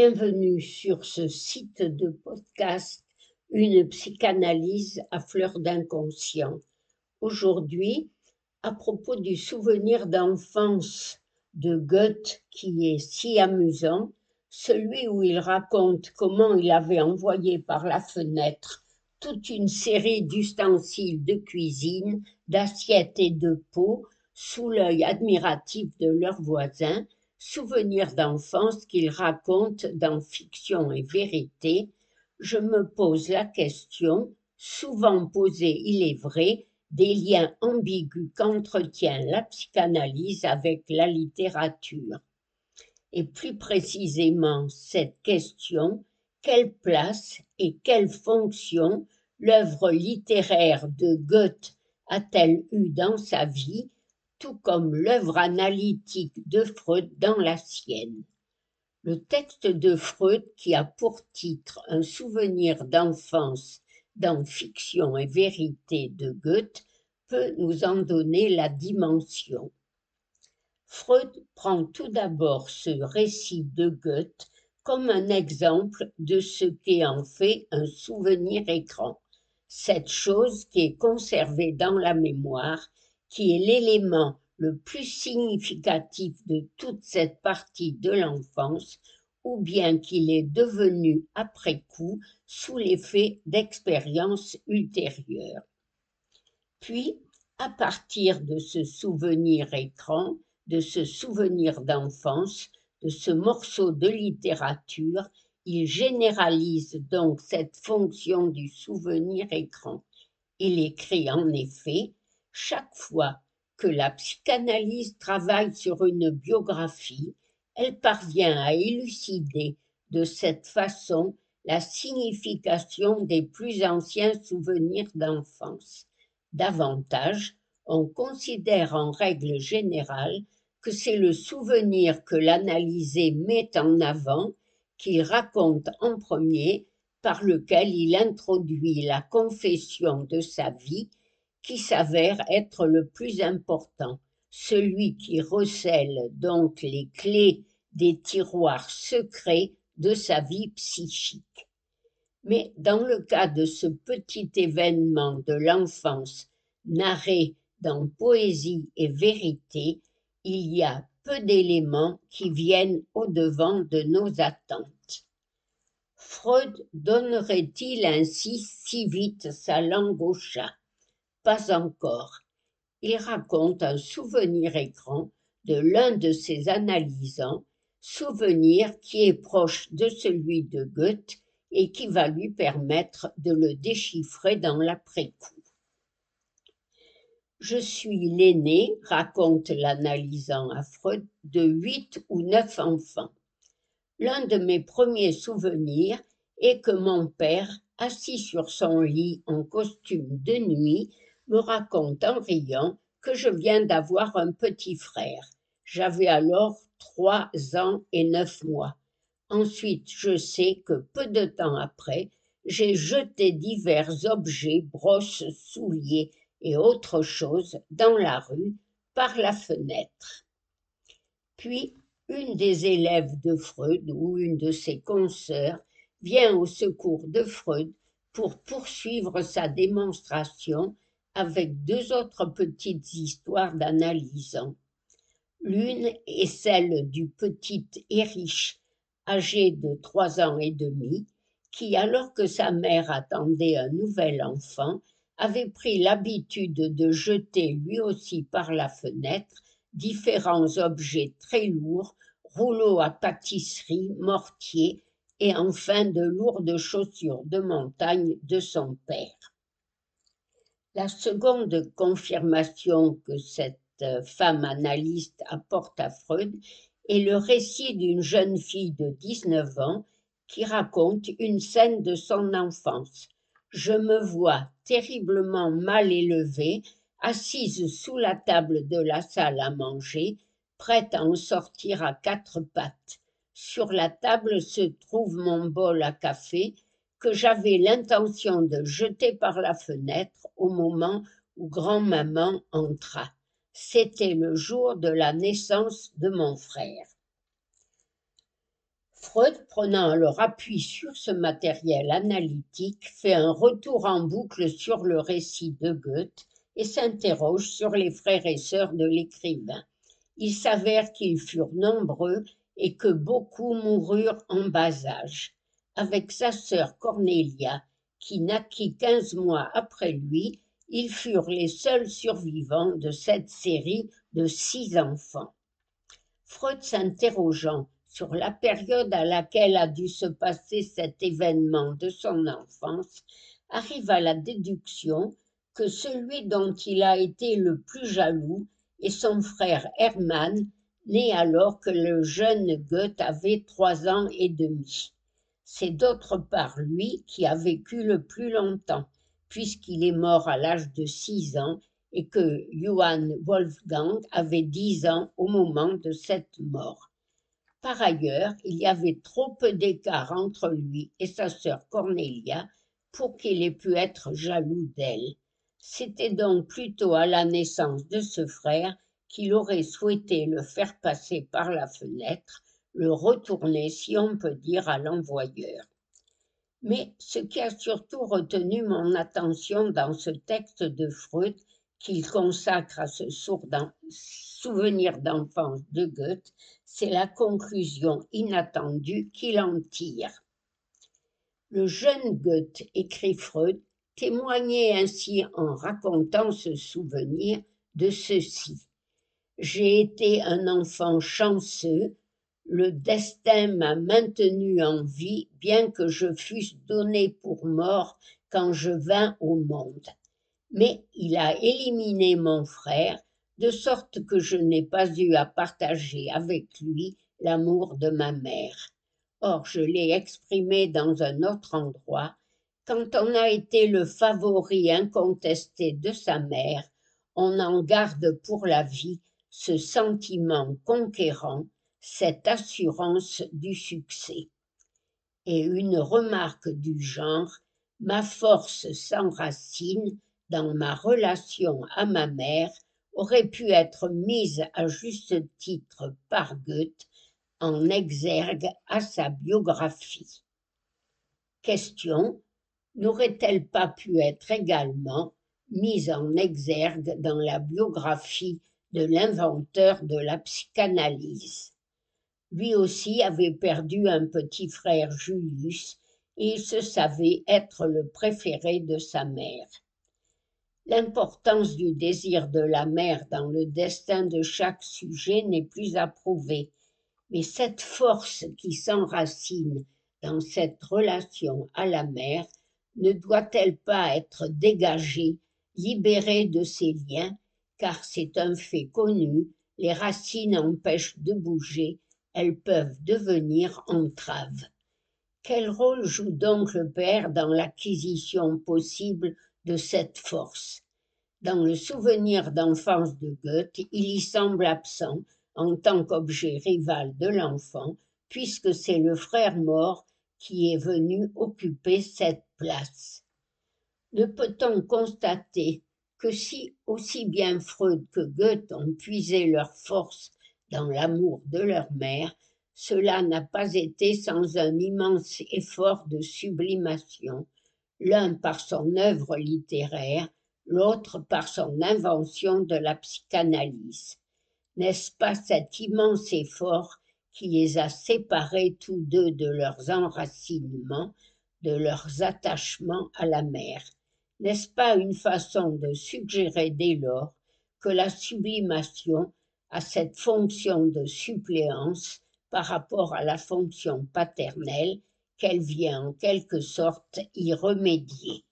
Bienvenue sur ce site de podcast Une psychanalyse à fleur d'inconscient. Aujourd'hui, à propos du souvenir d'enfance de Goethe qui est si amusant, celui où il raconte comment il avait envoyé par la fenêtre toute une série d'ustensiles de cuisine, d'assiettes et de pots sous l'œil admiratif de leurs voisins, souvenirs d'enfance qu'il raconte dans Fiction et Vérité, je me pose la question, souvent posée il est vrai, des liens ambigus qu'entretient la psychanalyse avec la littérature. Et plus précisément cette question, quelle place et quelle fonction l'œuvre littéraire de Goethe a-t-elle eu dans sa vie tout comme l'œuvre analytique de Freud dans la sienne. Le texte de Freud, qui a pour titre Un souvenir d'enfance dans Fiction et vérité de Goethe, peut nous en donner la dimension. Freud prend tout d'abord ce récit de Goethe comme un exemple de ce qu'est en fait un souvenir écran, cette chose qui est conservée dans la mémoire qui est l'élément le plus significatif de toute cette partie de l'enfance, ou bien qu'il est devenu après coup sous l'effet d'expériences ultérieures. Puis, à partir de ce souvenir écran, de ce souvenir d'enfance, de ce morceau de littérature, il généralise donc cette fonction du souvenir écran. Il écrit en effet chaque fois que la psychanalyse travaille sur une biographie, elle parvient à élucider de cette façon la signification des plus anciens souvenirs d'enfance. Davantage, on considère en règle générale que c'est le souvenir que l'analysé met en avant, qu'il raconte en premier, par lequel il introduit la confession de sa vie qui s'avère être le plus important, celui qui recèle donc les clés des tiroirs secrets de sa vie psychique. Mais dans le cas de ce petit événement de l'enfance narré dans Poésie et Vérité, il y a peu d'éléments qui viennent au-devant de nos attentes. Freud donnerait-il ainsi si vite sa langue au chat? Encore. Il raconte un souvenir écran de l'un de ses analysants, souvenir qui est proche de celui de Goethe et qui va lui permettre de le déchiffrer dans l'après-coup. Je suis l'aîné, raconte l'analysant à Freud, de huit ou neuf enfants. L'un de mes premiers souvenirs est que mon père, assis sur son lit en costume de nuit, me raconte en riant que je viens d'avoir un petit frère. J'avais alors trois ans et neuf mois. Ensuite, je sais que peu de temps après, j'ai jeté divers objets, brosses, souliers et autres choses dans la rue par la fenêtre. Puis, une des élèves de Freud ou une de ses consoeurs vient au secours de Freud pour poursuivre sa démonstration avec deux autres petites histoires d'analysant. L'une est celle du petit Erich, âgé de trois ans et demi, qui, alors que sa mère attendait un nouvel enfant, avait pris l'habitude de jeter lui aussi par la fenêtre différents objets très lourds, rouleaux à pâtisserie, mortiers et enfin de lourdes chaussures de montagne de son père. La seconde confirmation que cette euh, femme analyste apporte à Freud est le récit d'une jeune fille de 19 ans qui raconte une scène de son enfance. Je me vois terriblement mal élevée, assise sous la table de la salle à manger, prête à en sortir à quatre pattes. Sur la table se trouve mon bol à café que j'avais l'intention de jeter par la fenêtre au moment où grand-maman entra. C'était le jour de la naissance de mon frère. Freud, prenant alors appui sur ce matériel analytique, fait un retour en boucle sur le récit de Goethe et s'interroge sur les frères et sœurs de l'écrivain. Il s'avère qu'ils furent nombreux et que beaucoup moururent en bas âge. Avec sa sœur Cornelia, qui naquit quinze mois après lui, ils furent les seuls survivants de cette série de six enfants. Freud s'interrogeant sur la période à laquelle a dû se passer cet événement de son enfance, arrive à la déduction que celui dont il a été le plus jaloux est son frère Hermann, né alors que le jeune Goethe avait trois ans et demi. C'est d'autre part lui qui a vécu le plus longtemps, puisqu'il est mort à l'âge de six ans et que Johann Wolfgang avait dix ans au moment de cette mort. Par ailleurs, il y avait trop peu d'écart entre lui et sa sœur Cornelia pour qu'il ait pu être jaloux d'elle. C'était donc plutôt à la naissance de ce frère qu'il aurait souhaité le faire passer par la fenêtre, le retourner, si on peut dire, à l'envoyeur. Mais ce qui a surtout retenu mon attention dans ce texte de Freud, qu'il consacre à ce souvenir d'enfance de Goethe, c'est la conclusion inattendue qu'il en tire. Le jeune Goethe, écrit Freud, témoignait ainsi en racontant ce souvenir de ceci. J'ai été un enfant chanceux, le destin m'a maintenu en vie, bien que je fusse donné pour mort quand je vins au monde. Mais il a éliminé mon frère, de sorte que je n'ai pas eu à partager avec lui l'amour de ma mère. Or, je l'ai exprimé dans un autre endroit, quand on a été le favori incontesté de sa mère, on en garde pour la vie ce sentiment conquérant, cette assurance du succès. Et une remarque du genre, ma force s'enracine dans ma relation à ma mère aurait pu être mise à juste titre par Goethe en exergue à sa biographie. Question n'aurait-elle pas pu être également mise en exergue dans la biographie de l'inventeur de la psychanalyse? Lui aussi avait perdu un petit frère Julius et il se savait être le préféré de sa mère. L'importance du désir de la mère dans le destin de chaque sujet n'est plus approuvée, mais cette force qui s'enracine dans cette relation à la mère ne doit-elle pas être dégagée, libérée de ses liens, car c'est un fait connu, les racines empêchent de bouger, elles peuvent devenir entraves. Quel rôle joue donc le père dans l'acquisition possible de cette force? Dans le souvenir d'enfance de Goethe, il y semble absent en tant qu'objet rival de l'enfant, puisque c'est le frère mort qui est venu occuper cette place. Ne peut-on constater que si aussi bien Freud que Goethe ont puisé leur force dans l'amour de leur mère, cela n'a pas été sans un immense effort de sublimation, l'un par son œuvre littéraire, l'autre par son invention de la psychanalyse. N'est-ce pas cet immense effort qui les a séparés tous deux de leurs enracinements, de leurs attachements à la mère? N'est-ce pas une façon de suggérer dès lors que la sublimation a cette fonction de suppléance par rapport à la fonction paternelle qu'elle vient en quelque sorte y remédier.